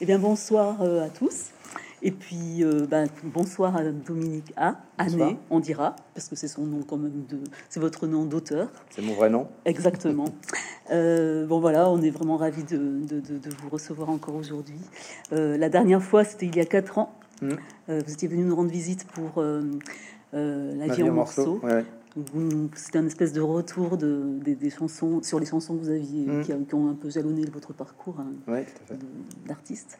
Eh bien, bonsoir euh, à tous. Et puis, euh, ben, bonsoir à Dominique A. Bonsoir. Année, on dira, parce que c'est son nom quand même de, c'est votre nom d'auteur. C'est mon vrai nom. Exactement. Euh, bon voilà, on est vraiment ravis de, de- de- de vous recevoir encore aujourd'hui. Euh, la dernière fois, c'était il y a quatre ans. Hmm. Vous étiez venu nous rendre visite pour euh, La vie en morceaux. Ouais. C'était un espèce de retour de, des, des chansons sur les chansons que vous aviez, Mm. qui, qui ont un peu jalonné votre parcours hein, Ouais, d'artiste.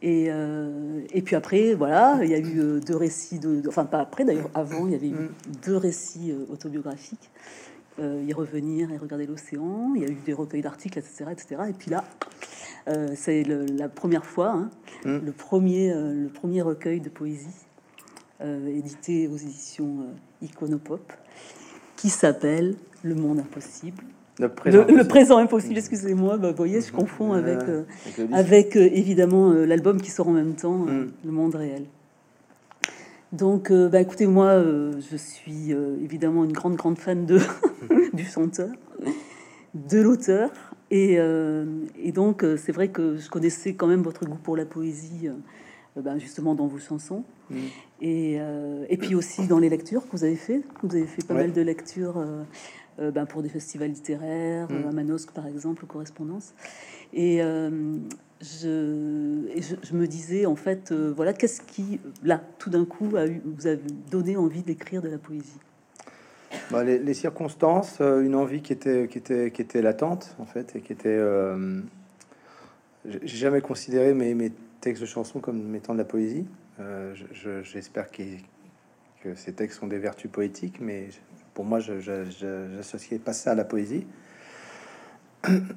Et, euh, et puis après, voilà, il y a eu euh, deux récits, de, de- enfin pas après d'ailleurs, avant, il y avait eu Mm. deux récits euh, autobiographiques. Euh, y revenir et regarder l'océan. Il y a eu des recueils d'articles, etc., etc. Et puis là, euh, c'est la première fois, hein, Mm. le premier, le premier recueil de poésie édité aux éditions euh, Iconopop, qui s'appelle Le Monde Impossible. Le présent. Le, le présent impossible, excusez-moi, bah, vous voyez, je confonds Ouais, avec, euh, avec euh, évidemment euh, l'album qui sort en même temps, euh, Mm. Le Monde Réel. Donc, euh, bah, écoutez, moi, euh, je suis euh, évidemment une grande, grande fan de, du chanteur, de l'auteur. Et, euh, et donc, euh, c'est vrai que je connaissais quand même votre goût pour la poésie, euh, ben, justement dans vos chansons. Mm. Et, euh, et puis aussi dans les lectures que vous avez fait. Vous avez fait pas Ouais. mal de lectures euh, euh, ben, pour des festivals littéraires, Mm. euh, à Manosque par exemple, correspondance. Et, euh, je, et je, je me disais en fait, euh, voilà, qu'est-ce qui, là, tout d'un coup, a eu, vous avez donné envie d'écrire de la poésie? Bah, les, les circonstances, euh, une envie qui était, qui était, qui était latente en fait, et qui était. euh, j'ai j'ai jamais considéré mes, mes textes de chansons comme étant de la poésie. Euh, je- je- J'espère que ces textes ont des vertus poétiques, mais pour moi, j'associais pas ça à la poésie.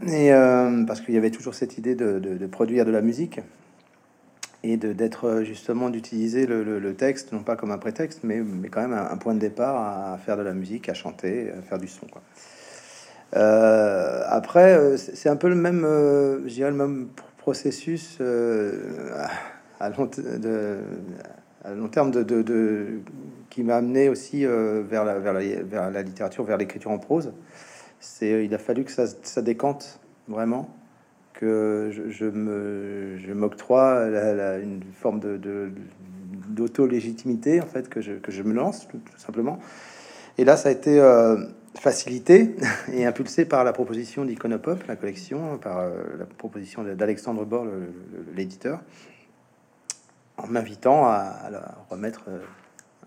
Et euh, parce qu'il y avait toujours cette idée de, produire de la musique et d'être euh, justement d'utiliser le, texte non pas comme un prétexte mais, mais quand même un, point de départ à faire de la musique à chanter à faire du son après c'est un peu le même je dirais le même processus euh, à, long, terme de, qui m'a amené aussi euh, vers, la, littérature vers l'écriture en prose. C'est il a fallu que ça, décante vraiment que je, me je m'octroie une forme de, d'auto-légitimité en fait que je, me lance tout, tout simplement. Et là ça a été euh, facilité et impulsé par la proposition d'Iconopop la collection par euh, la proposition d'Alexandre Bord l'éditeur en m'invitant à, remettre euh,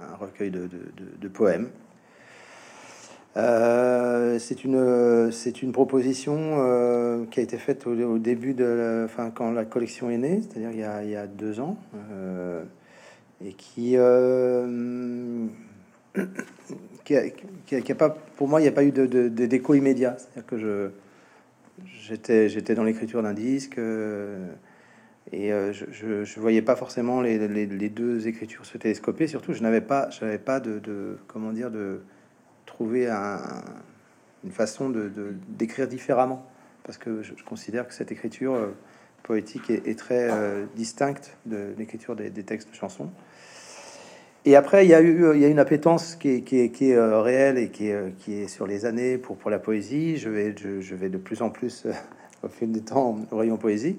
un recueil de, poèmes. Euh, c'est une une proposition qui a été faite au, début de la- enfin quand la collection est née, c'est-à-dire il y a, deux ans et qui qui, a, a- pas pour moi il n'y a pas eu de, d'écho immédiat, c'est-à-dire que je j'étais j'étais dans l'écriture d'un disque euh, et euh, je, je voyais pas forcément les, les, deux écritures se télescoper. Surtout, je n'avais pas, je n'avais pas de, comment dire de trouver un- une façon de d'écrire différemment parce que je, considère que cette écriture euh, poétique est, très euh, distincte de l'écriture des, des textes de chansons. Et après, il y a eu, une appétence qui est, euh, réelle et qui est, euh, qui est sur les années pour, la poésie. Je vais, de plus en plus, euh, au fil du temps, au rayon poésie,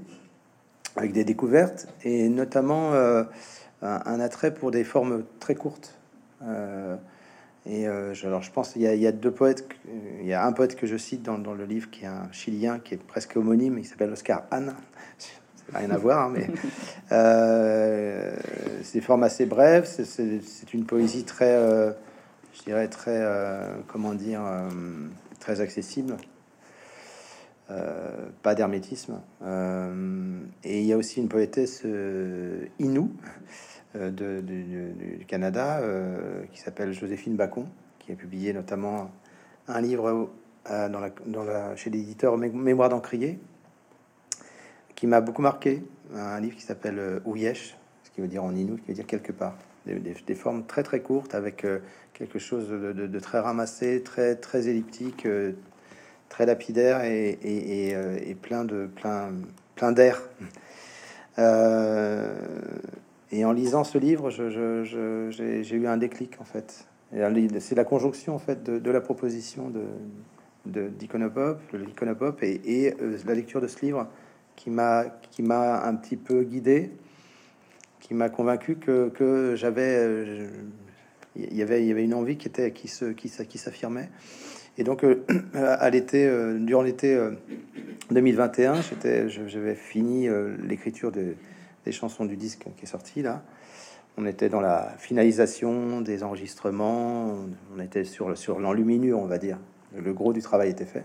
avec des découvertes et notamment euh, un, attrait pour des formes très courtes. Et je, alors, je pense qu'il y, a- deux poètes. Il y a un poète que je cite dans, dans le livre qui est un Chilien qui est presque homonyme. Il s'appelle Oscar Hahn. Rien à voir, hein, mais euh, c'est des formes assez brèves. c'est- une poésie très, euh, je dirais très, euh, comment dire, euh, très accessible. Pas d'hermétisme. Et il y a aussi une poétesse Inou de, du- Canada qui s'appelle Joséphine Bacon, qui a publié notamment un livre chez l'éditeur Mé- Mémoire d'Encrier, qui m'a beaucoup marqué. Un livre qui s'appelle euh, Ouyesh, ce qui veut dire en Inou, qui veut dire quelque part. Des, formes très très courtes avec euh, quelque chose de, très ramassé, très très elliptique, euh, très lapidaire et, plein de plein plein d'air. Et en lisant ce livre, j'ai eu un déclic en fait. C'est la conjonction en fait de, la proposition de d'Iconopop, l'Iconopop et, et, la lecture de ce livre qui m'a qui m'a un petit peu guidé, qui m'a convaincu que, que j'avais il y avait il y avait une envie qui était qui se qui, qui s'affirmait. Et donc à l'été durant l'été 2021, j'étais j'avais fini l'écriture des, des chansons du disque qui est sorti là. On était dans la finalisation des enregistrements, on était sur, sur l'enluminure, on va dire. Le gros du travail était fait.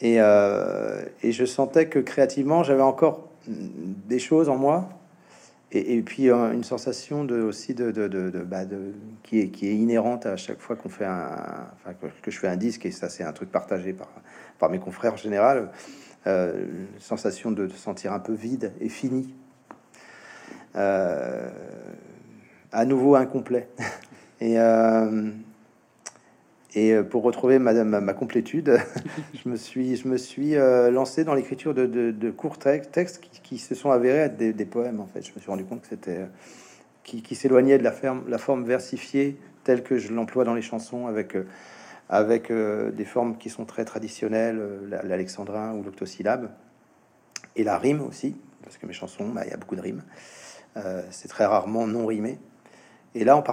Et, euh, et je sentais que créativement, j'avais encore des choses en moi. Et, puis euh, une sensation de, aussi de, de, de, bah, de, qui, est, qui est inhérente à chaque fois qu'on fait un, que, je fais un disque, et ça c'est un truc partagé par, par mes confrères en général, euh, sensation de, sentir un peu vide et fini. Euh, à nouveau incomplet. Et, et euh, pour retrouver ma, ma, complétude, je me suis, je me suis euh, lancé dans l'écriture de, courts textes qui, se sont avérés être des, poèmes. En fait, je me suis rendu compte que c'était qui, qui s'éloignait de la, ferme, la forme versifiée telle que je l'emploie dans les chansons, avec avec des formes qui sont très traditionnelles, l'alexandrin ou l'octosyllabe, et la rime aussi, parce que mes chansons, bah, il y a beaucoup de rimes. c'est très rarement non rimé. Et là,